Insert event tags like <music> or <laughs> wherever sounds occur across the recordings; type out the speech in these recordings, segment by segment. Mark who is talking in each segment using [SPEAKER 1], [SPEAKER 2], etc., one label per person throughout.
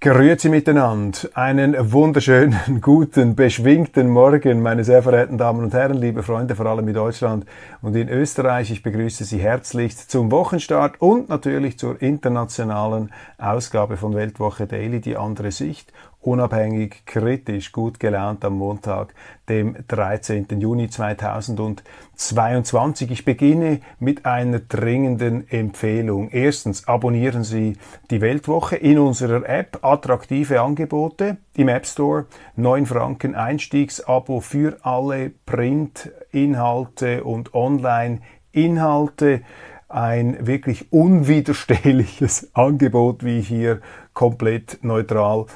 [SPEAKER 1] Grüezi miteinander. Einen wunderschönen, <laughs> guten, beschwingten Morgen, meine sehr verehrten Damen und Herren, liebe Freunde, vor allem in Deutschland und in Österreich. Ich begrüße Sie herzlichst zum Wochenstart und natürlich zur internationalen Ausgabe von Weltwoche Daily, die andere Sicht unabhängig, kritisch, gut gelaunt am Montag, dem 13. Juni 2022. Ich beginne mit einer dringenden Empfehlung. Erstens, abonnieren Sie die Weltwoche in unserer App. Attraktive Angebote im App Store. 9 Franken Einstiegsabo für alle Printinhalte und Online-Inhalte ein wirklich unwiderstehliches <laughs> Angebot, wie ich hier komplett neutral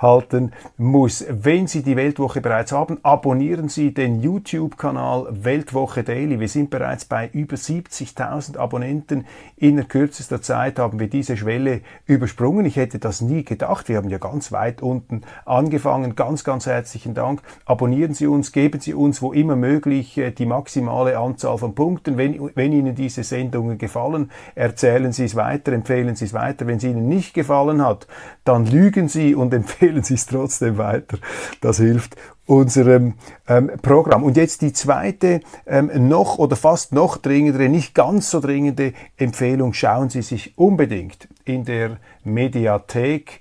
[SPEAKER 1] festhalten muss. Wenn Sie die Weltwoche bereits haben, abonnieren Sie den YouTube-Kanal Weltwoche Daily. Wir sind bereits bei über 70.000 Abonnenten. In kürzester Zeit haben wir diese Schwelle übersprungen. Ich hätte das nie gedacht. Wir haben ja ganz weit unten angefangen. Ganz, ganz herzlichen Dank. Abonnieren Sie uns, geben Sie uns wo immer möglich äh, die maximale Anzahl von Punkten. Wenn, wenn Ihnen diese Sendungen gefallen, erzählen Sie es weiter, empfehlen Sie es weiter. Wenn es Ihnen nicht gefallen hat, dann lügen Sie und empfehlen Sie es trotzdem weiter. Das hilft unserem ähm, Programm. Und jetzt die zweite, ähm, noch oder fast noch dringendere, nicht ganz so dringende Empfehlung. Schauen Sie sich unbedingt in der Mediathek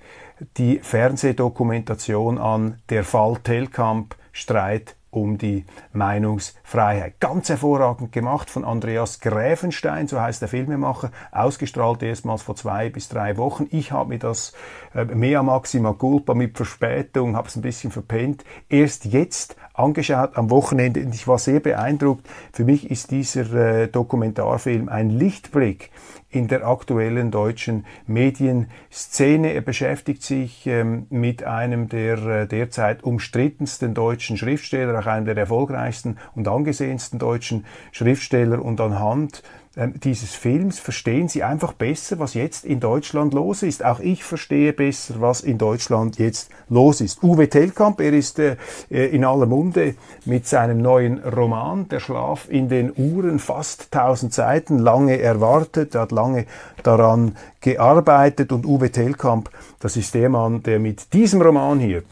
[SPEAKER 1] die Fernsehdokumentation an, der Fall Telkamp Streit um die Meinungsfreiheit. Ganz hervorragend gemacht von Andreas Gräfenstein, so heißt der Filmemacher, ausgestrahlt erstmals vor zwei bis drei Wochen. Ich habe mir das äh, mea maxima culpa mit Verspätung, habe es ein bisschen verpennt, erst jetzt angeschaut am Wochenende und ich war sehr beeindruckt. Für mich ist dieser äh, Dokumentarfilm ein Lichtblick in der aktuellen deutschen Medienszene. Er beschäftigt sich ähm, mit einem der äh, derzeit umstrittensten deutschen Schriftsteller, auch einem der erfolgreichsten und angesehensten deutschen Schriftsteller und anhand dieses Films verstehen Sie einfach besser, was jetzt in Deutschland los ist. Auch ich verstehe besser, was in Deutschland jetzt los ist. Uwe Tellkamp, er ist äh, in aller Munde mit seinem neuen Roman Der Schlaf in den Uhren, fast 1000 Seiten, lange erwartet, er hat lange daran gearbeitet und Uwe Tellkamp, das ist der Mann, der mit diesem Roman hier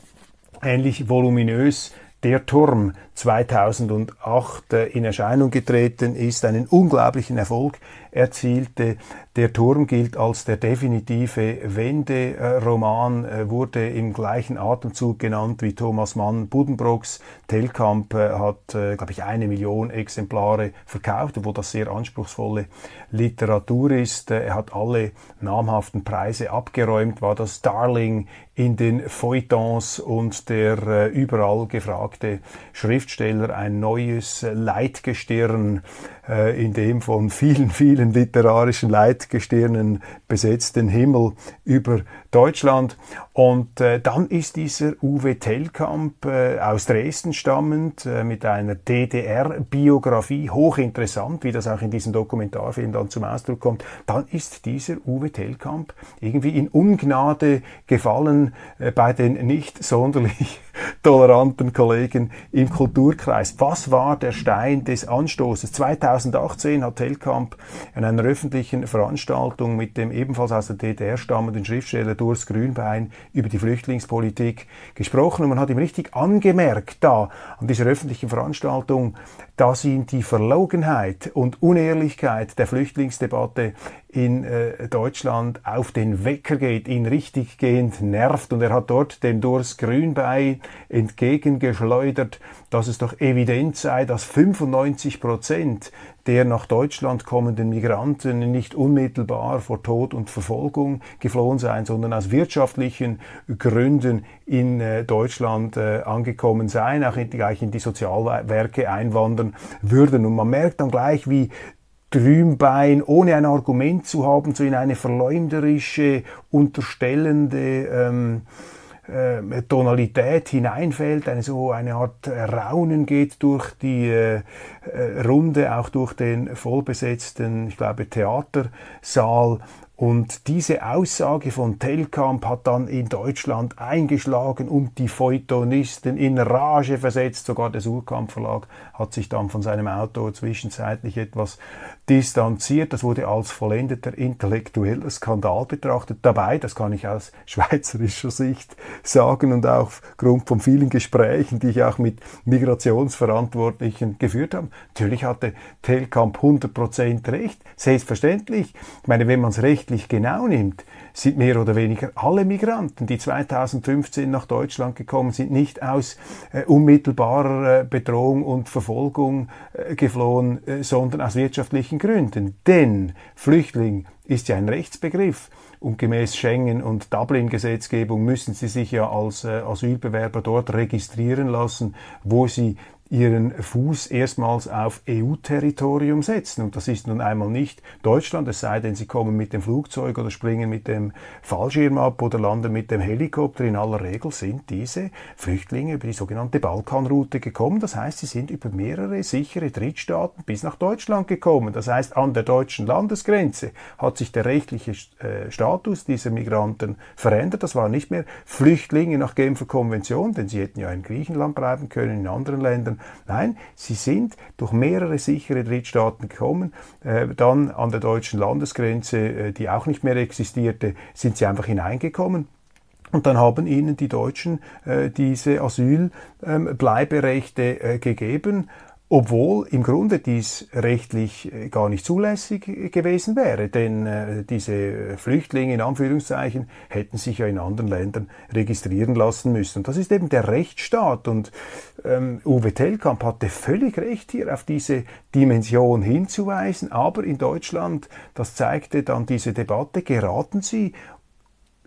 [SPEAKER 1] ähnlich voluminös der Turm 2008 äh, in Erscheinung getreten ist, einen unglaublichen Erfolg erzielte. Der Turm gilt als der definitive Wenderoman, äh, wurde im gleichen Atemzug genannt wie Thomas Mann Buddenbrooks. Telkamp äh, hat, glaube ich, eine Million Exemplare verkauft, wo das sehr anspruchsvolle Literatur ist. Er hat alle namhaften Preise abgeräumt, war das Darling in den Feuilletons und der überall gefragte Schriftsteller, ein neues Leitgestirn äh, in dem von vielen, vielen literarischen Leitgestirnen besetzten Himmel über Deutschland. Und äh, dann ist dieser Uwe Tellkamp äh, aus Dresden stammend äh, mit einer DDR-Biografie, hochinteressant, wie das auch in diesem Dokumentarfilm dann zum Ausdruck kommt. Dann ist dieser Uwe Tellkamp irgendwie in Ungnade gefallen äh, bei den nicht sonderlich toleranten Kollegen im Kulturkreis. Was war der Stein des Anstoßes? 2018 hat Tellkamp in einer öffentlichen Veranstaltung mit dem ebenfalls aus der DDR stammenden Schriftsteller Urs Grünbein über die Flüchtlingspolitik gesprochen und man hat ihm richtig angemerkt da an dieser öffentlichen Veranstaltung, dass ihm die Verlogenheit und Unehrlichkeit der Flüchtlingsdebatte in äh, Deutschland auf den Wecker geht, ihn richtig gehend nervt. Und er hat dort dem Urs Grünbein entgegengeschleudert, dass es doch evident sei, dass 95 Prozent der nach Deutschland kommenden Migranten nicht unmittelbar vor Tod und Verfolgung geflohen seien, sondern aus wirtschaftlichen Gründen in äh, Deutschland äh, angekommen seien, auch in, gleich in die Sozialwerke einwandern würden. Und man merkt dann gleich, wie Trümbein, ohne ein Argument zu haben, so in eine verleumderische, unterstellende ähm, äh, Tonalität hineinfällt, eine so eine Art Raunen geht durch die äh, äh, Runde, auch durch den vollbesetzten, ich glaube, Theatersaal und diese Aussage von Telkamp hat dann in Deutschland eingeschlagen und die Feuilletonisten in Rage versetzt. Sogar der Surkamp Verlag hat sich dann von seinem Autor zwischenzeitlich etwas distanziert. Das wurde als vollendeter intellektueller Skandal betrachtet. Dabei, das kann ich aus <laughs> schweizerischer Sicht sagen und auch aufgrund von vielen Gesprächen, die ich auch mit Migrationsverantwortlichen geführt habe, natürlich hatte Telkamp 100% recht. Selbstverständlich. Ich meine, wenn man es recht rechtlich genau nimmt, sind mehr oder weniger alle Migranten, die 2015 nach Deutschland gekommen sind, nicht aus äh, unmittelbarer äh, Bedrohung und Verfolgung äh, geflohen, äh, sondern aus wirtschaftlichen Gründen. Denn Flüchtling ist ja ein Rechtsbegriff. Und gemäß Schengen- und Dublin-Gesetzgebung müssen sie sich ja als äh, Asylbewerber dort registrieren lassen, wo sie ihren Fuß erstmals auf EU-Territorium setzen. Und das ist nun einmal nicht Deutschland, es sei denn, sie kommen mit dem Flugzeug oder springen mit dem Fallschirm ab oder landen mit dem Helikopter. In aller Regel sind diese Flüchtlinge über die sogenannte Balkanroute gekommen. Das heißt, sie sind über mehrere sichere Drittstaaten bis nach Deutschland gekommen. Das heißt, an der deutschen Landesgrenze hat sich der rechtliche äh, Status dieser Migranten verändert. Das waren nicht mehr Flüchtlinge nach Genfer Konvention, denn sie hätten ja in Griechenland bleiben können, in anderen Ländern, Nein, sie sind durch mehrere sichere Drittstaaten gekommen. Äh, dann an der deutschen Landesgrenze, äh, die auch nicht mehr existierte, sind sie einfach hineingekommen. Und dann haben ihnen die Deutschen äh, diese Asylbleiberechte ähm, gegeben obwohl im Grunde dies rechtlich äh, gar nicht zulässig gewesen wäre, denn äh, diese Flüchtlinge in Anführungszeichen hätten sich ja in anderen Ländern registrieren lassen müssen. Und das ist eben der Rechtsstaat. Und ähm, Uwe Tellkamp hatte völlig recht hier auf diese Dimension hinzuweisen, aber in Deutschland, das zeigte dann diese Debatte, geraten sie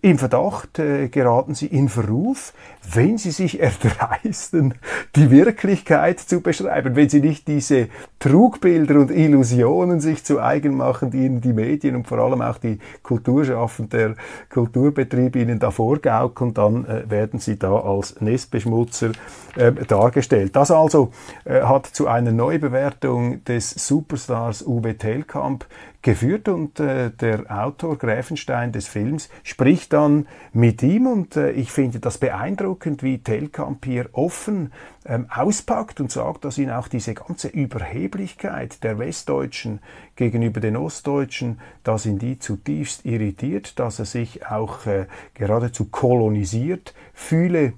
[SPEAKER 1] im Verdacht äh, geraten sie in Verruf, wenn sie sich <laughs> erdreisten, die Wirklichkeit zu beschreiben, wenn sie nicht diese Trugbilder und Illusionen sich zu eigen machen, die ihnen die Medien und vor allem auch die Kulturschaffenden, der Kulturbetrieb ihnen da vorgaukeln, dann äh, werden sie da als Nestbeschmutzer äh, dargestellt. Das also äh, hat zu einer Neubewertung des Superstars Uwe Tellkamp geführt und äh, der Autor Gräfenstein des Films spricht dann mit ihm und äh, ich finde das beeindruckend, wie Telkamp hier offen ähm, auspackt und sagt, dass ihn auch diese ganze Überheblichkeit der Westdeutschen gegenüber den Ostdeutschen, dass ihn die zutiefst irritiert, dass er sich auch äh, geradezu kolonisiert fühle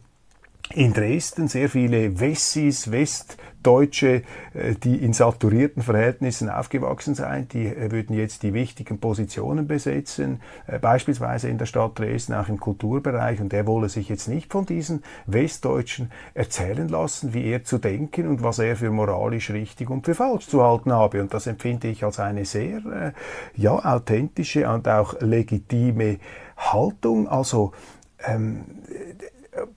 [SPEAKER 1] in Dresden sehr viele Wessis, Westdeutsche, äh, die in saturierten Verhältnissen aufgewachsen sind, die äh, würden jetzt die wichtigen Positionen besetzen, äh, beispielsweise in der Stadt Dresden, auch im Kulturbereich. Und er wolle sich jetzt nicht von diesen Westdeutschen erzählen lassen, wie er zu denken und was er für moralisch richtig und für falsch zu halten habe. Und das empfinde ich als eine sehr, ja, authentische und auch legitime Haltung. Also, ähm,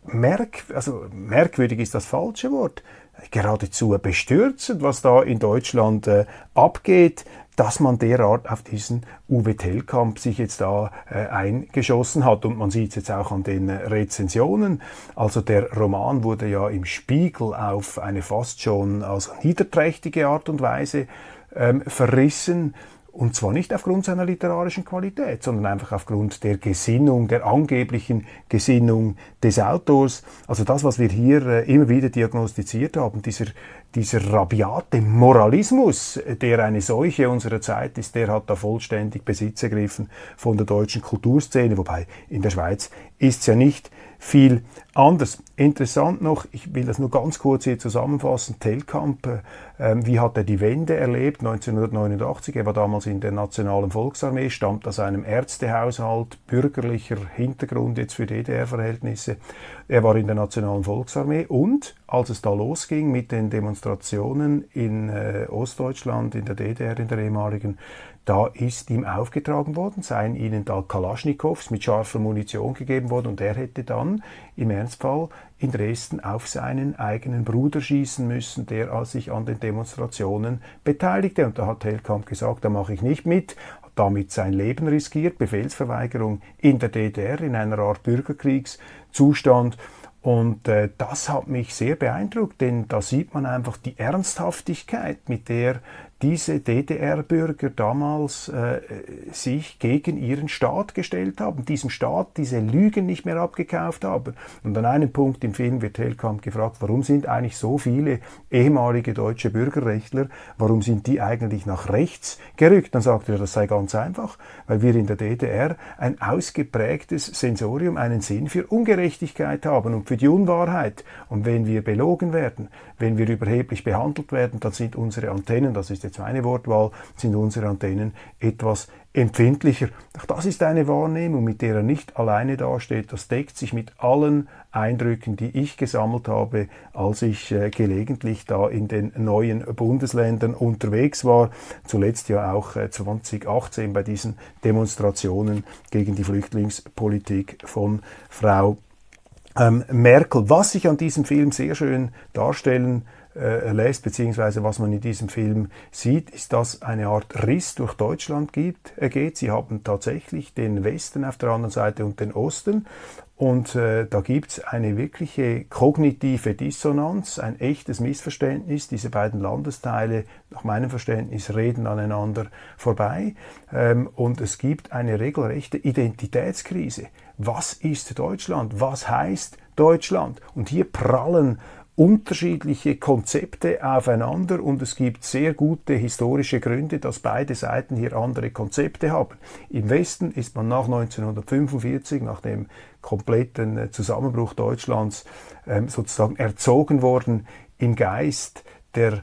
[SPEAKER 1] merk, also merkwürdig ist das falsche Wort, geradezu bestürzend, was da in Deutschland äh, abgeht, dass man derart auf diesen Uwe Tellkamp sich jetzt da äh, eingeschossen hat. Und man sieht es jetzt auch an den äh, Rezensionen. Also der Roman wurde ja im Spiegel auf eine fast schon also niederträchtige Art und Weise ähm, verrissen. Und zwar nicht aufgrund seiner literarischen Qualität, sondern einfach aufgrund der Gesinnung, der angeblichen Gesinnung des Autors. Also das, was wir hier äh, immer wieder diagnostiziert haben, dieser, dieser rabiate Moralismus, der eine Seuche unserer Zeit ist, der hat da vollständig Besitz ergriffen von der deutschen Kulturszene. Wobei in der Schweiz ist es ja nicht viel anders. Interessant noch, ich will das nur ganz kurz hier zusammenfassen, Telkamp, äh, wie hat er die Wende erlebt 1989? Er war damals in der Nationalen Volksarmee, stammt aus einem Ärztehaushalt, bürgerlicher Hintergrund jetzt für DDR-Verhältnisse. Er war in der Nationalen Volksarmee und als es da losging mit den Demonstrationen in äh, Ostdeutschland, in der DDR, in der ehemaligen, da ist ihm aufgetragen worden, seien ihnen da Kalaschnikows mit scharfer Munition gegeben worden und er hätte dann im Ernstfall in Dresden auf seinen eigenen Bruder schießen müssen, der sich an den Demonstrationen beteiligte. Und da hat Hellkamp gesagt, da mache ich nicht mit, hat damit sein Leben riskiert, Befehlsverweigerung in der DDR in einer Art Bürgerkriegszustand. Und äh, das hat mich sehr beeindruckt, denn da sieht man einfach die Ernsthaftigkeit, mit der diese DDR-Bürger damals äh, sich gegen ihren Staat gestellt haben, diesem Staat diese Lügen nicht mehr abgekauft haben. Und an einem Punkt im Film wird Hellkamp gefragt, warum sind eigentlich so viele ehemalige deutsche Bürgerrechtler, warum sind die eigentlich nach rechts gerückt? Dann sagt er, das sei ganz einfach, weil wir in der DDR ein ausgeprägtes Sensorium, einen Sinn für Ungerechtigkeit haben und für die Unwahrheit. Und wenn wir belogen werden, wenn wir überheblich behandelt werden, dann sind unsere Antennen, das ist jetzt meine Wortwahl, sind unsere Antennen etwas empfindlicher. Auch das ist eine Wahrnehmung, mit der er nicht alleine dasteht. Das deckt sich mit allen Eindrücken, die ich gesammelt habe, als ich äh, gelegentlich da in den neuen Bundesländern unterwegs war. Zuletzt ja auch äh, 2018 bei diesen Demonstrationen gegen die Flüchtlingspolitik von Frau ähm, Merkel. Was sich an diesem Film sehr schön darstellen äh, lässt, beziehungsweise was man in diesem Film sieht, ist, dass eine Art Riss durch Deutschland gibt, äh, geht. Sie haben tatsächlich den Westen auf der anderen Seite und den Osten. Und äh, da gibt's eine wirkliche kognitive Dissonanz, ein echtes Missverständnis. Diese beiden Landesteile, nach meinem Verständnis, reden aneinander vorbei. Ähm, und es gibt eine regelrechte Identitätskrise. Was ist Deutschland? Was heißt Deutschland? Und hier prallen unterschiedliche Konzepte aufeinander und es gibt sehr gute historische Gründe, dass beide Seiten hier andere Konzepte haben. Im Westen ist man nach 1945, nach dem kompletten äh, Zusammenbruch Deutschlands, ähm, sozusagen erzogen worden im Geist der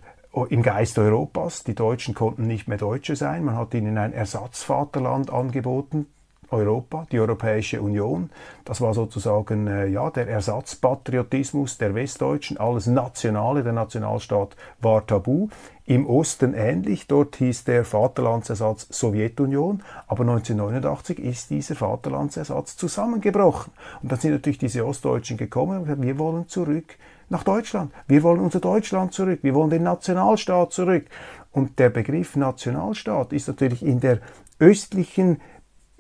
[SPEAKER 1] im Geist Europas. Die Deutschen konnten nicht mehr Deutsche sein. Man hat ihnen ein Ersatzvaterland angeboten, Europa, die Europäische Union. Das war sozusagen äh, ja, der Ersatzpatriotismus der Westdeutschen. Alles Nationale, der Nationalstaat war tabu. Im Osten ähnlich, dort hieß der Vaterlandsersatz Sowjetunion, aber 1989 ist dieser Vaterlandsersatz zusammengebrochen. Und dann sind natürlich diese Ostdeutschen gekommen und gesagt, wir wollen zurück nach Deutschland. Wir wollen unser Deutschland zurück. Wir wollen den Nationalstaat zurück. Und der Begriff Nationalstaat ist natürlich in der östlichen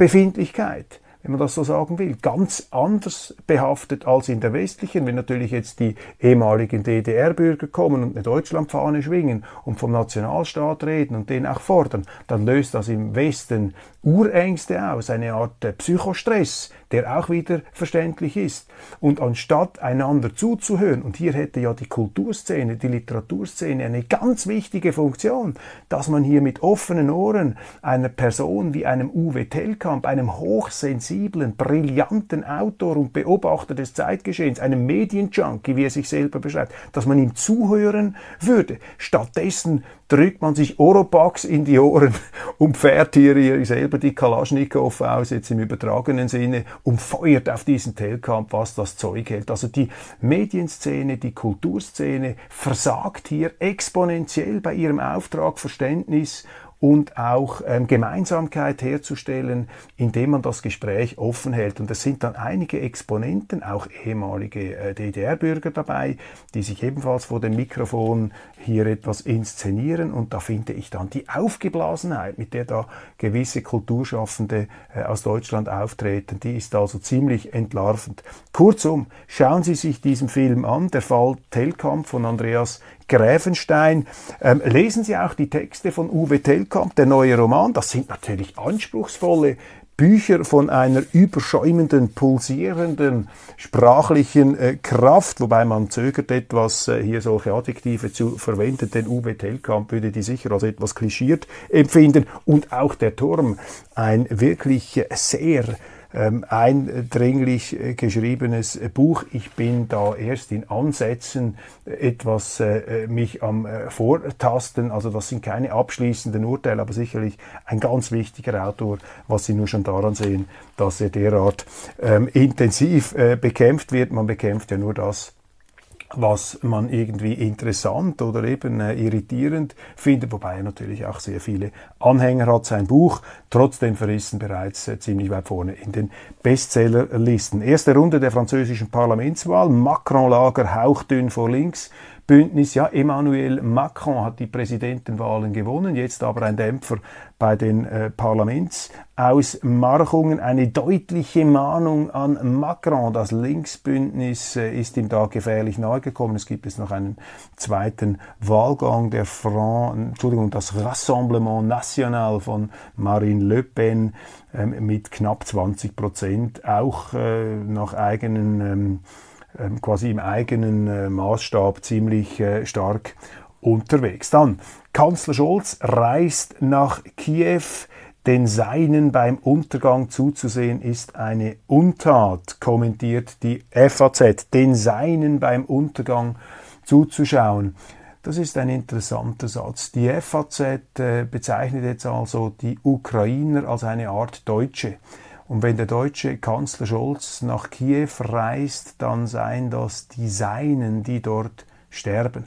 [SPEAKER 1] Befindlichkeit, wenn man das so sagen will, ganz anders behaftet als in der westlichen. Wenn natürlich jetzt die ehemaligen DDR-Bürger kommen und eine Deutschlandfahne schwingen und vom Nationalstaat reden und den auch fordern, dann löst das im Westen Urängste aus, eine Art äh, Psychostress, der auch wieder verständlich ist. Und anstatt einander zuzuhören, und hier hätte ja die Kulturszene, die Literaturszene eine ganz wichtige Funktion, dass man hier mit offenen Ohren einer Person wie einem Uwe Tellkamp, einem hochsensiblen, brillanten Autor und Beobachter des Zeitgeschehens, einem Medienjunkie, wie er sich selber beschreibt, dass man ihm zuhören würde. Stattdessen drückt man sich Oropax in die Ohren <laughs> und fährt hier selber die Kalaschnikow aus, jetzt im übertragenen Sinne, und feuert auf diesen Telkamp, was das Zeug hält. Also die Medienszene, die Kulturszene versagt hier exponentiell bei ihrem Auftrag Verständnis und auch ähm, Gemeinsamkeit herzustellen, indem man das Gespräch offen hält. Und es sind dann einige Exponenten, auch ehemalige äh, DDR-Bürger dabei, die sich ebenfalls vor dem Mikrofon hier etwas inszenieren. Und da finde ich dann die Aufgeblasenheit, mit der da gewisse Kulturschaffende äh, aus Deutschland auftreten, die ist also ziemlich entlarvend. Kurzum, schauen Sie sich diesen Film an, der Fall Telkamp von Andreas Gräfenstein. Ähm, lesen Sie auch die Texte von Uwe Tellkamp, der neue Roman. Das sind natürlich anspruchsvolle Bücher von einer überschäumenden, pulsierenden sprachlichen äh, Kraft, wobei man zögert etwas, äh, hier solche Adjektive zu verwenden, denn Uwe Tellkamp würde die sicher als etwas klischiert empfinden. Und auch der Turm, ein wirklich sehr ähm, eindringlich äh, geschriebenes Buch. Ich bin da erst in Ansätzen etwas äh, mich am äh, Vortasten. Also das sind keine abschließenden Urteile, aber sicherlich ein ganz wichtiger Autor, was Sie nur schon daran sehen, dass er derart ähm, intensiv äh, bekämpft wird. Man bekämpft ja nur das, was man irgendwie interessant oder eben äh, irritierend findet, wobei er natürlich auch sehr viele Anhänger hat. Sein Buch trotzdem verrissen bereits äh, ziemlich weit vorne in den Bestsellerlisten. Erste Runde der französischen Parlamentswahl, Macron-Lager hauchdünn vor links, Bündnis, ja, Emmanuel Macron hat die Präsidentenwahlen gewonnen, jetzt aber ein Dämpfer bei den äh, Parlamentsausmarchungen. Eine deutliche Mahnung an Macron. Das Linksbündnis äh, ist ihm da gefährlich nahe gekommen. Es gibt jetzt noch einen zweiten Wahlgang der Fran Entschuldigung, das Rassemblement National von Marine Le Pen ähm, mit knapp 20 Prozent, auch äh, nach eigenen ähm, ähm, quasi im eigenen äh, Maßstab ziemlich äh, stark unterwegs. Dann, Kanzler Scholz reist nach Kiew. Den Seinen beim Untergang zuzusehen ist eine Untat, kommentiert die FAZ. Den Seinen beim Untergang zuzuschauen. Das ist ein interessanter Satz. Die FAZ äh, bezeichnet jetzt also die Ukrainer als eine Art Deutsche. Und wenn der deutsche Kanzler Scholz nach Kiew reist, dann seien das die Seinen, die dort sterben.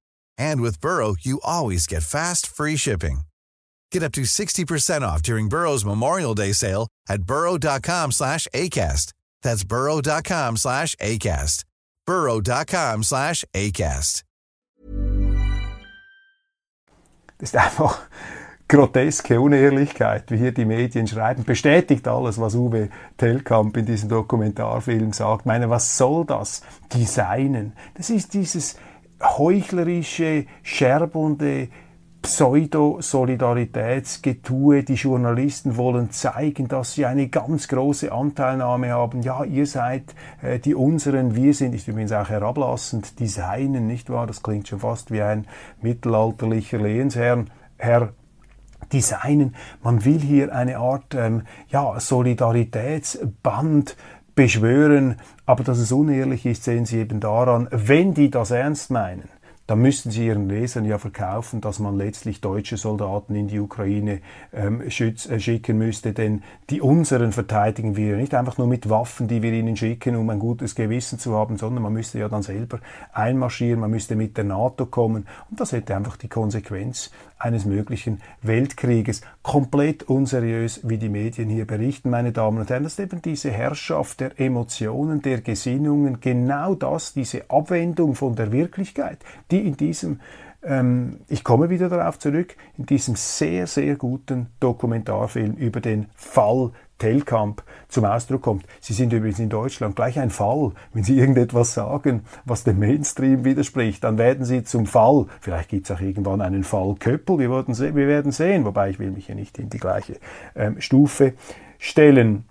[SPEAKER 2] And with Burrow, you always get fast, free shipping. Get up to 60% off during Burrow's Memorial Day sale at burrow.com slash ACAST. That's burrow.com slash ACAST. burrow.com slash ACAST.
[SPEAKER 1] Das ist einfach groteske Unehrlichkeit, wie hier die Medien schreiben. Bestätigt alles, was Uwe Tellkamp in diesem Dokumentarfilm sagt. Ich meine, was soll das? Designen. Das ist dieses heuchlerische, scherbende Pseudo-Solidaritätsgetue. Die Journalisten wollen zeigen, dass sie eine ganz große Anteilnahme haben. Ja, ihr seid äh, die unseren, wir sind, ist übrigens auch herablassend, Designen, nicht wahr? Das klingt schon fast wie ein mittelalterlicher Lehensherr. Herr Designen. Man will hier eine Art ähm, ja, Solidaritätsband beschwören, aber dass es unehrlich ist, sehen Sie eben daran, wenn die das ernst meinen, dann müssten sie ihren Lesern ja verkaufen, dass man letztlich deutsche Soldaten in die Ukraine ähm, schütz, äh, schicken müsste, denn die unseren verteidigen wir nicht einfach nur mit Waffen, die wir ihnen schicken, um ein gutes Gewissen zu haben, sondern man müsste ja dann selber einmarschieren, man müsste mit der NATO kommen und das hätte einfach die Konsequenz eines möglichen Weltkrieges. Komplett unseriös, wie die Medien hier berichten, meine Damen und Herren. Das ist eben diese Herrschaft der Emotionen, der Gesinnungen, genau das, diese Abwendung von der Wirklichkeit, die in diesem ähm, ich komme wieder darauf zurück, in diesem sehr, sehr guten Dokumentarfilm über den Fall Telkamp zum Ausdruck kommt. Sie sind übrigens in Deutschland gleich ein Fall. Wenn Sie irgendetwas sagen, was dem Mainstream widerspricht, dann werden Sie zum Fall. Vielleicht gibt es auch irgendwann einen Fall Köppel, wir werden, wir werden sehen, wobei ich will mich hier nicht in die gleiche ähm, Stufe stellen.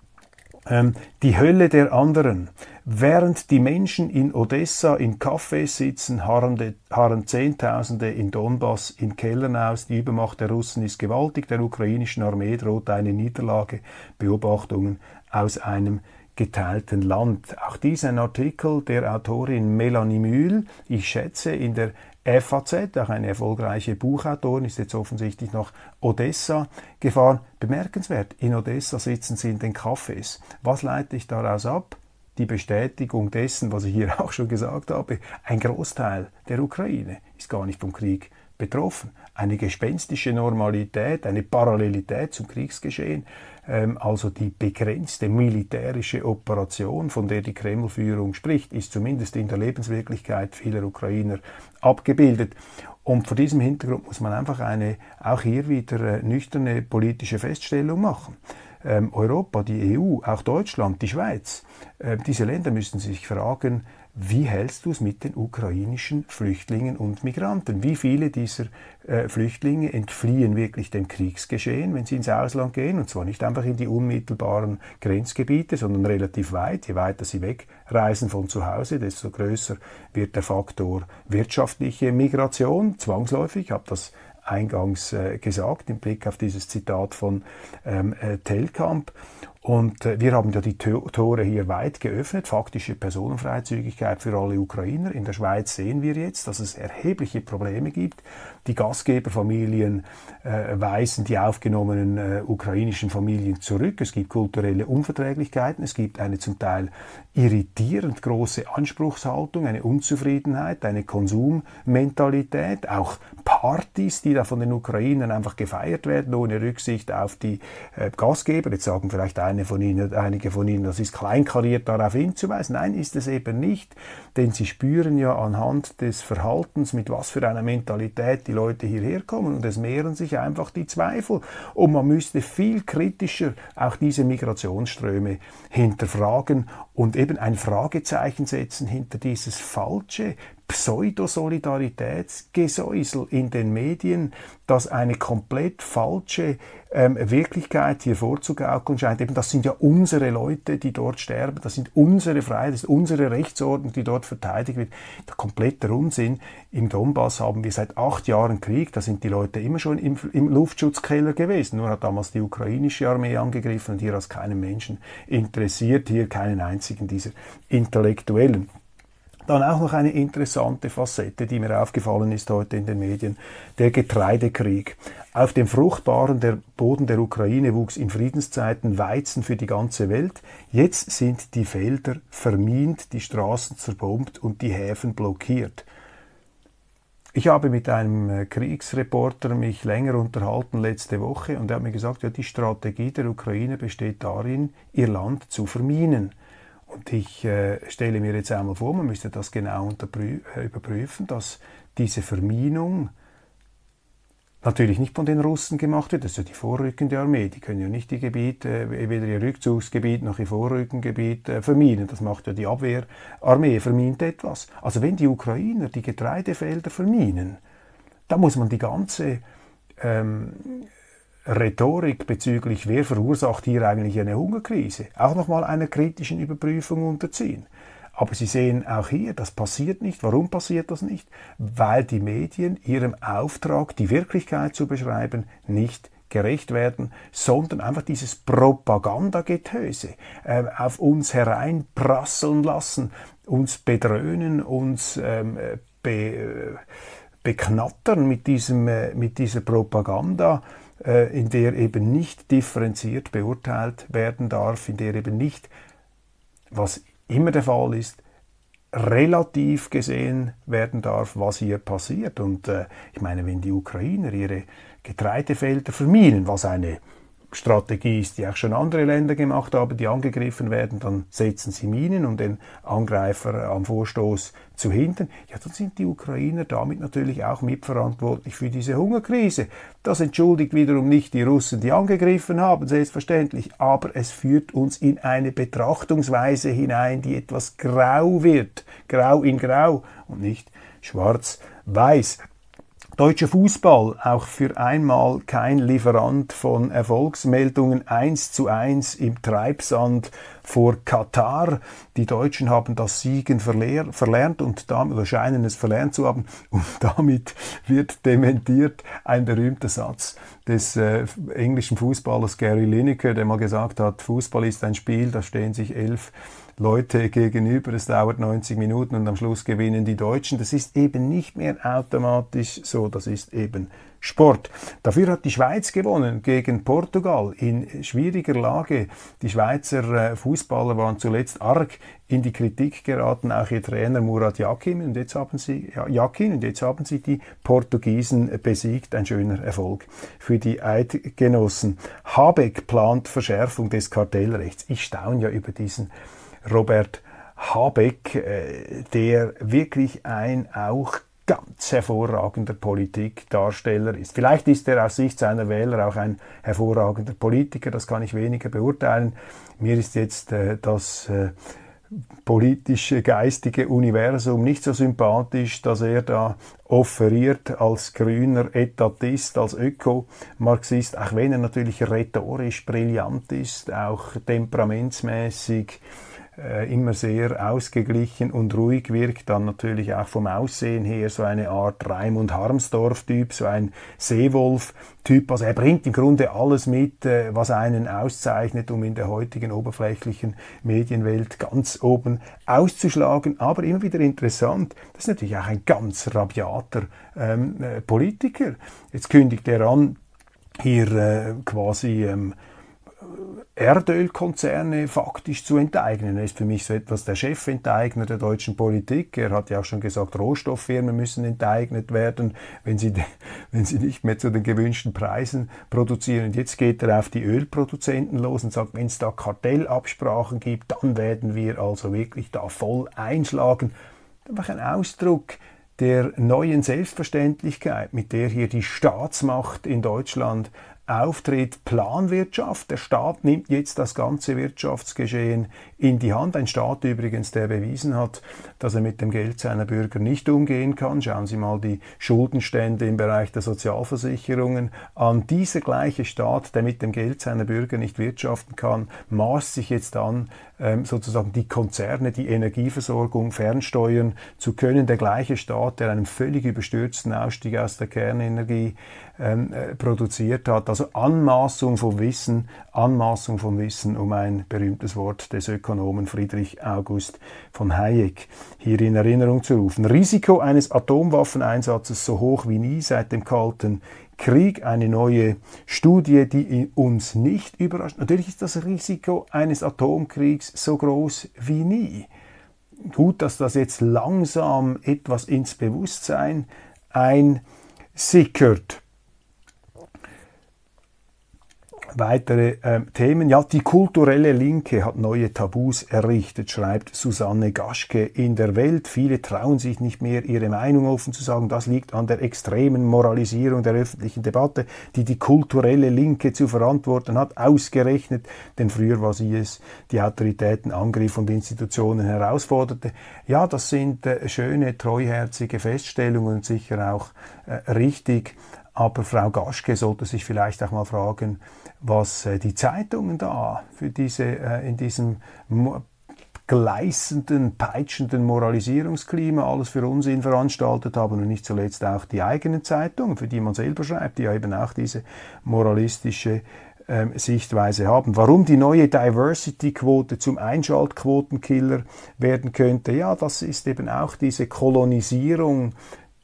[SPEAKER 1] Ähm, die Hölle der anderen. Während die Menschen in Odessa in Cafés sitzen, harren, harren Zehntausende in Donbass in Kellern aus. Die Übermacht der Russen ist gewaltig. Der ukrainischen Armee droht eine Niederlage. Beobachtungen aus einem geteilten Land. Auch diesen Artikel der Autorin Melanie Mühl. Ich schätze, in der FAZ, auch eine erfolgreiche Buchautorin, ist jetzt offensichtlich nach Odessa gefahren. Bemerkenswert, in Odessa sitzen sie in den Cafés. Was leite ich daraus ab? Die Bestätigung dessen, was ich hier <laughs> auch schon gesagt habe, ein Großteil der Ukraine ist gar nicht vom Krieg betroffen. Eine gespenstische Normalität, eine Parallelität zum Kriegsgeschehen, ähm, also die begrenzte militärische Operation, von der die Kreml-Führung spricht, ist zumindest in der Lebenswirklichkeit vieler Ukrainer abgebildet. Und vor diesem Hintergrund muss man einfach eine, auch hier wieder äh, nüchterne politische Feststellung machen. Ähm, Europa, die EU, auch Deutschland, die Schweiz, äh, diese Länder müssen sich fragen, wie hältst du es mit den ukrainischen Flüchtlingen und Migranten? Wie viele dieser äh, Flüchtlinge entfliehen wirklich dem Kriegsgeschehen, wenn sie ins Ausland gehen? Und zwar nicht einfach in die unmittelbaren Grenzgebiete, sondern relativ weit. Je weiter sie wegreisen von zu Hause, desto größer wird der Faktor wirtschaftliche Migration, zwangsläufig. Ich habe das eingangs äh, gesagt, im Blick auf dieses Zitat von ähm, äh, Telkamp. Und äh, wir haben ja die Tore hier weit geöffnet, faktische Personenfreizügigkeit für alle Ukrainer. In der Schweiz sehen wir jetzt, dass es erhebliche Probleme gibt. Die Gastgeberfamilien äh, weisen die aufgenommenen äh, ukrainischen Familien zurück. Es gibt kulturelle Unverträglichkeiten. Es gibt eine zum Teil irritierend große Anspruchshaltung, eine Unzufriedenheit, eine Konsummentalität, auch Partys, die da von den Ukrainern einfach gefeiert werden, ohne Rücksicht auf die äh, Gastgeber. Jetzt sagen vielleicht eine von Ihnen, einige von Ihnen, das ist kleinkariert darauf hinzuweisen. Nein, ist es eben nicht, denn Sie spüren ja anhand des Verhaltens, mit was für einer Mentalität die Leute hierher kommen und es mehren sich einfach die Zweifel. Und man müsste viel kritischer auch diese Migrationsströme hinterfragen und eben ein Fragezeichen setzen hinter dieses falsche Pseudosolidaritätsgesäusel in den Medien, das eine komplett falsche ähm, Wirklichkeit hier vorzugaukeln scheint. Eben, das sind ja unsere Leute, die dort sterben, das sind unsere Freiheit, das ist unsere Rechtsordnung, die dort verteidigt wird. Der komplette Unsinn. Im Donbass haben wir seit acht Jahren Krieg, da sind die Leute immer schon im, im Luftschutzkeller gewesen. Nur hat damals die ukrainische Armee angegriffen und hier als keinen Menschen interessiert, hier keinen einzigen dieser Intellektuellen. Dann auch noch eine interessante Facette, die mir aufgefallen ist heute in den Medien, der Getreidekrieg. Auf dem fruchtbaren der Boden der Ukraine wuchs in Friedenszeiten Weizen für die ganze Welt. Jetzt sind die Felder vermint, die Straßen zerbombt und die Häfen blockiert. Ich habe mit einem äh, Kriegsreporter mich länger unterhalten letzte Woche und er hat mir gesagt, ja, die Strategie der Ukraine besteht darin, ihr Land zu verminen. Und ich äh, stelle mir jetzt einmal vor, man müsste das genau äh, überprüfen, dass diese Verminung natürlich nicht von den Russen gemacht wird. Das ist ja die vorrückende Armee. Die können ja nicht die Gebiete, äh, weder ihr Rückzugsgebiet noch ihr Vorrückengebiet äh, verminen. Das macht ja die Abwehrarmee, vermint etwas. Also wenn die Ukrainer die Getreidefelder verminen, dann muss man die ganze ähm, Rhetorik bezüglich, wer verursacht hier eigentlich eine Hungerkrise, auch nochmal einer kritischen Überprüfung unterziehen. Aber Sie sehen auch hier, das passiert nicht. Warum passiert das nicht? Weil die Medien ihrem Auftrag, die Wirklichkeit zu beschreiben, nicht gerecht werden, sondern einfach dieses Propagandagetöse äh, auf uns hereinprasseln lassen, uns bedröhnen, uns ähm, be, äh, beknattern mit, diesem, äh, mit dieser Propaganda in der eben nicht differenziert beurteilt werden darf, in der eben nicht, was immer der Fall ist, relativ gesehen werden darf, was hier passiert. Und äh, ich meine, wenn die Ukrainer ihre Getreidefelder verminen, was eine Strategie ist, die auch schon andere Länder gemacht haben, die angegriffen werden, dann setzen sie Minen, um den Angreifer am Vorstoß zu hindern. Ja, dann sind die Ukrainer damit natürlich auch mitverantwortlich für diese Hungerkrise. Das entschuldigt wiederum nicht die Russen, die angegriffen haben, selbstverständlich, aber es führt uns in eine Betrachtungsweise hinein, die etwas grau wird, grau in grau und nicht schwarz-weiß. Deutscher Fußball, auch für einmal kein Lieferant von Erfolgsmeldungen 1 zu 1 im Treibsand vor Katar. Die Deutschen haben das Siegen verlernt und damit, oder scheinen es verlernt zu haben und <laughs> damit wird dementiert ein berühmter Satz des äh, englischen Fußballers Gary Lineker, der mal gesagt hat, Fußball ist ein Spiel, da stehen sich elf Leute gegenüber, es dauert 90 Minuten und am Schluss gewinnen die Deutschen. Das ist eben nicht mehr automatisch so, das ist eben Sport. Dafür hat die Schweiz gewonnen gegen Portugal in schwieriger Lage. Die Schweizer äh, Fußballer waren zuletzt arg in die Kritik geraten, auch ihr Trainer Murat Yakin und jetzt haben sie Yakin und jetzt haben sie die Portugiesen besiegt. Ein schöner Erfolg für die Eidgenossen. Habeck plant Verschärfung des Kartellrechts. Ich staune ja über diesen Robert Habeck, äh, der wirklich ein auch ganz hervorragender Politikdarsteller ist. Vielleicht ist er aus Sicht seiner Wähler auch ein hervorragender Politiker, das kann ich weniger beurteilen. Mir ist jetzt äh, das äh, politische, geistige Universum nicht so sympathisch, dass er da offeriert als grüner Etatist, als Ökomarxist, auch wenn er natürlich rhetorisch brillant ist, auch temperamentsmäßig äh, immer sehr ausgeglichen und ruhig wirkt, dann natürlich auch vom Aussehen her so eine Art Raimund Harmsdorf-Typ, so ein Seewolf-Typ. Also er bringt im Grunde alles mit, äh, was einen auszeichnet, um in der heutigen oberflächlichen Medienwelt ganz oben auszuschlagen. Aber immer wieder interessant, das ist natürlich auch ein ganz rabiater ähm, äh, Politiker. Jetzt kündigt er an, hier äh, quasi ähm, Erdölkonzerne faktisch zu enteignen. Er ist für mich so etwas der Chefenteigner der deutschen Politik. Er hat ja auch schon gesagt, Rohstofffirmen müssen enteignet werden, wenn sie, <laughs> wenn sie nicht mehr zu den gewünschten Preisen produzieren. Und jetzt geht er auf die Ölproduzenten los und sagt, wenn es da Kartellabsprachen gibt, dann werden wir also wirklich da voll einschlagen. Einfach ein Ausdruck der neuen Selbstverständlichkeit, mit der hier die Staatsmacht in Deutschland auftritt Planwirtschaft. Der Staat nimmt jetzt das ganze Wirtschaftsgeschehen in die Hand. Ein Staat übrigens, der bewiesen hat, dass er mit dem Geld seiner Bürger nicht umgehen kann. Schauen Sie mal die Schuldenstände im Bereich der Sozialversicherungen an. Dieser gleiche Staat, der mit dem Geld seiner Bürger nicht wirtschaften kann, maßt sich jetzt an, ähm, sozusagen die Konzerne, die Energieversorgung fernsteuern zu können. Der gleiche Staat, der einen völlig überstürzten Ausstieg aus der Kernenergie ähm, äh, produziert hat. Also Anmaßung vom Wissen, Anmaßung vom Wissen, um ein berühmtes Wort des Ökonomen Friedrich August von Hayek hier in Erinnerung zu rufen. Risiko eines Atomwaffeneinsatzes so hoch wie nie seit dem Kalten Krieg, eine neue Studie, die uns nicht überrascht. Natürlich ist das Risiko eines Atomkriegs so groß wie nie. Gut, dass das jetzt langsam etwas ins Bewusstsein einsickert. Weitere äh, Themen. Ja, die kulturelle Linke hat neue Tabus errichtet, schreibt Susanne Gaschke in der Welt. Viele trauen sich nicht mehr, ihre Meinung offen zu sagen. Das liegt an der extremen Moralisierung der öffentlichen Debatte, die die kulturelle Linke zu verantworten hat, ausgerechnet. Denn früher war sie es, die Autoritäten angriff und Institutionen herausforderte. Ja, das sind äh, schöne, treuherzige Feststellungen und sicher auch äh, richtig. Aber Frau Gaschke sollte sich vielleicht auch mal fragen, was äh, die Zeitungen da für diese, äh, in diesem gleißenden, peitschenden Moralisierungsklima alles für Unsinn veranstaltet haben und nicht zuletzt auch die eigenen Zeitungen, für die man selber schreibt, die ja eben auch diese moralistische ähm, Sichtweise haben. Warum die neue Diversity-Quote zum Einschaltquotenkiller werden könnte, ja, das ist eben auch diese Kolonisierung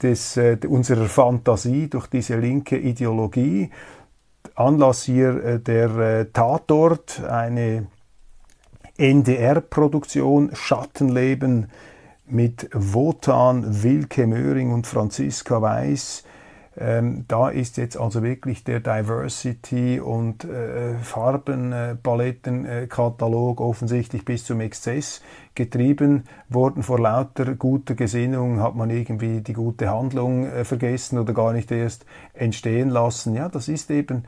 [SPEAKER 1] des, äh, unserer Fantasie durch diese linke Ideologie. Anlass hier äh, der äh, Tatort, eine NDR-Produktion, Schattenleben mit Wotan, Wilke Möhring und Franziska Weiß. Ähm, da ist jetzt also wirklich der Diversity- und äh, Farbenpalettenkatalog offensichtlich bis zum Exzess getrieben worden. Vor lauter guter Gesinnung hat man irgendwie die gute Handlung äh, vergessen oder gar nicht erst entstehen lassen. Ja, das ist eben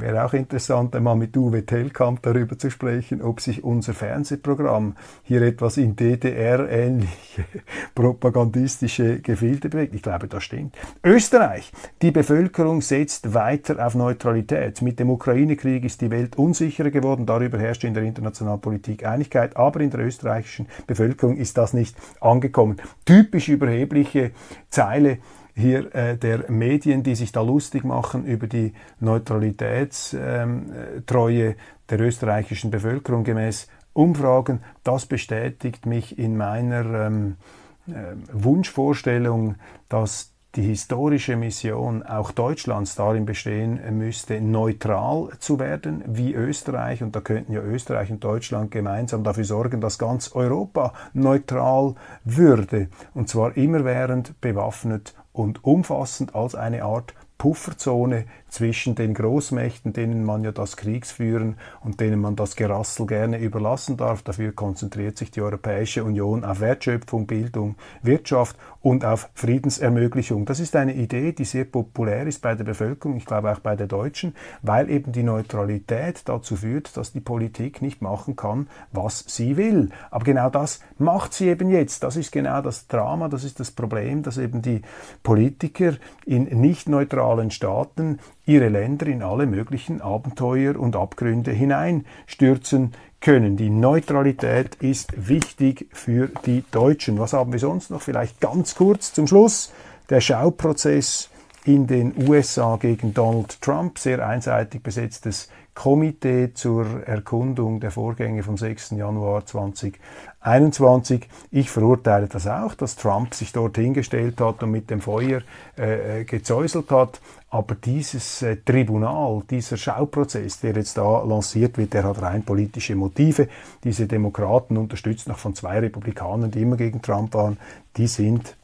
[SPEAKER 1] Wäre auch interessant, einmal mit Uwe Tellkamp darüber zu sprechen, ob sich unser Fernsehprogramm hier etwas in DDR-ähnliche <laughs> propagandistische Gefilde bewegt. Ich glaube, das stimmt. Österreich. Die Bevölkerung setzt weiter auf Neutralität. Mit dem Ukraine-Krieg ist die Welt unsicherer geworden. Darüber herrscht in der internationalen Politik Einigkeit. Aber in der österreichischen Bevölkerung ist das nicht angekommen. Typisch überhebliche Zeile hier äh, der Medien, die sich da lustig machen über die Neutralitätstreue ähm, der österreichischen Bevölkerung gemäß Umfragen. Das bestätigt mich in meiner ähm, äh, Wunschvorstellung, dass die historische Mission auch Deutschlands darin bestehen müsste, neutral zu werden, wie Österreich. Und da könnten ja Österreich und Deutschland gemeinsam dafür sorgen, dass ganz Europa neutral würde. Und zwar immerwährend bewaffnet und umfassend als eine Art Pufferzone zwischen den Großmächten, denen man ja das Kriegsführen und denen man das Gerassel gerne überlassen darf. Dafür konzentriert sich die Europäische Union auf Wertschöpfung, Bildung, Wirtschaft und auf Friedensermöglichung. Das ist eine Idee, die sehr populär ist bei der Bevölkerung, ich glaube auch bei der Deutschen, weil eben die Neutralität dazu führt, dass die Politik nicht machen kann, was sie will. Aber genau das macht sie eben jetzt. Das ist genau das Drama, das ist das Problem, dass eben die Politiker in nicht neutralen Staaten ihre Länder in alle möglichen Abenteuer und Abgründe hineinstürzen können. Die Neutralität ist wichtig für die Deutschen. Was haben wir sonst noch? Vielleicht ganz kurz zum Schluss. Der Schauprozess in den USA gegen Donald Trump, sehr einseitig besetztes Komitee zur Erkundung der Vorgänge vom 6. Januar 2021. Ich verurteile das auch, dass Trump sich dort hingestellt hat und mit dem Feuer äh, äh, gezäuselt hat. Aber dieses äh, Tribunal, dieser Schauprozess, der jetzt da lanciert wird, der hat rein politische Motive. Diese Demokraten, unterstützt noch von zwei Republikanern, die immer gegen Trump waren, die sind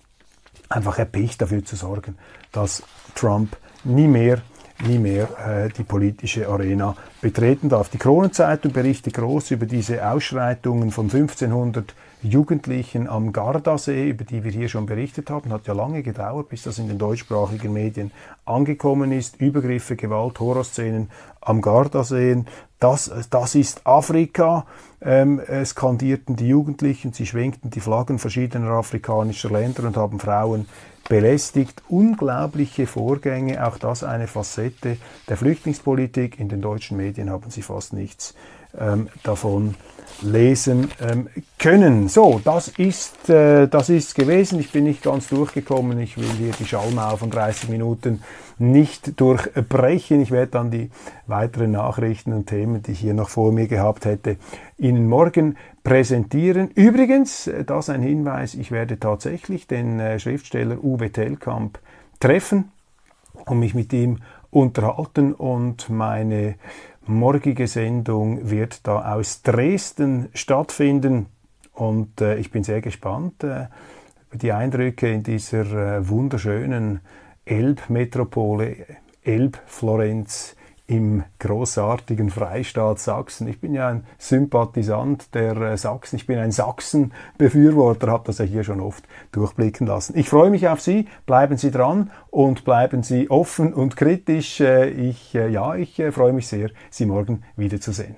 [SPEAKER 1] einfach erpicht dafür zu sorgen, dass Trump nie mehr nie mehr äh, die politische Arena betreten darf. Die Kronenzeitung berichtet groß über diese Ausschreitungen von 1500 Jugendlichen am Gardasee, über die wir hier schon berichtet haben. Hat ja lange gedauert, bis das in den deutschsprachigen Medien angekommen ist. Übergriffe, Gewalt, Horrorszenen am Gardasee. Das, das ist Afrika, ähm, skandierten die Jugendlichen. Sie schwenkten die Flaggen verschiedener afrikanischer Länder und haben Frauen belästigt. Unglaubliche Vorgänge, auch das eine Facette der Flüchtlingspolitik. In den deutschen Medien haben sie fast nichts ähm, davon lesen ähm, können. So, das ist, äh, das ist gewesen. Ich bin nicht ganz durchgekommen. Ich will hier die Schallmauer von 30 Minuten nicht durchbrechen. Ich werde dann die weiteren Nachrichten und Themen, die ich hier noch vor mir gehabt hätte, Ihnen morgen präsentieren. Übrigens, äh, das ein Hinweis, ich werde tatsächlich den äh, Schriftsteller Uwe Tellkamp treffen und mich mit ihm unterhalten und meine morgige Sendung wird da aus Dresden stattfinden. Und äh, ich bin sehr gespannt äh, über die Eindrücke in dieser äh, wunderschönen Elbmetropole, Elbflorenz im großartigen Freistaat Sachsen. Ich bin ja ein Sympathisant der äh, Sachsen. Ich bin ein Sachsen-Befürworter, habe das ja hier schon oft durchblicken lassen. Ich freue mich auf Sie. Bleiben Sie dran und bleiben Sie offen und kritisch. Äh, ich, äh, ja, ich freue mich sehr, Sie morgen wiederzusehen.